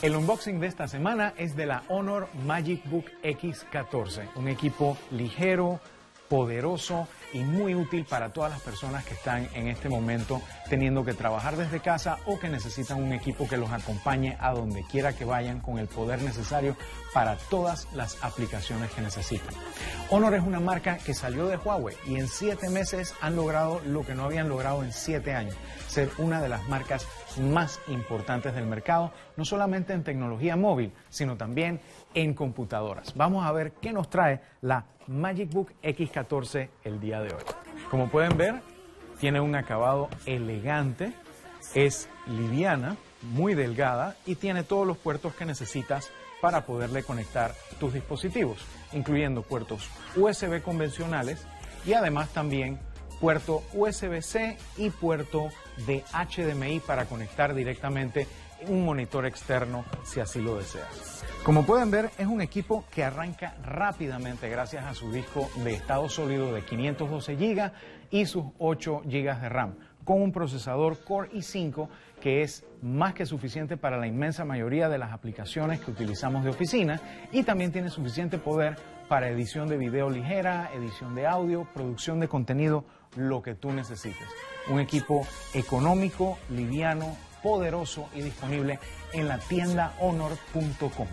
El unboxing de esta semana es de la Honor Magic Book X14, un equipo ligero, poderoso y muy útil para todas las personas que están en este momento teniendo que trabajar desde casa o que necesitan un equipo que los acompañe a donde quiera que vayan con el poder necesario para todas las aplicaciones que necesitan. Honor es una marca que salió de Huawei y en siete meses han logrado lo que no habían logrado en siete años, ser una de las marcas más importantes del mercado, no solamente en tecnología móvil, sino también en computadoras. Vamos a ver qué nos trae la Magic Book X14 el día de hoy. Como pueden ver, tiene un acabado elegante, es liviana, muy delgada y tiene todos los puertos que necesitas para poderle conectar tus dispositivos, incluyendo puertos USB convencionales y además también puerto USB-C y puerto de HDMI para conectar directamente un monitor externo si así lo deseas. Como pueden ver, es un equipo que arranca rápidamente gracias a su disco de estado sólido de 512 GB y sus 8 GB de RAM, con un procesador Core i5 que es más que suficiente para la inmensa mayoría de las aplicaciones que utilizamos de oficina y también tiene suficiente poder para edición de video ligera, edición de audio, producción de contenido, lo que tú necesites. Un equipo económico, liviano, poderoso y disponible en la tienda honor.com.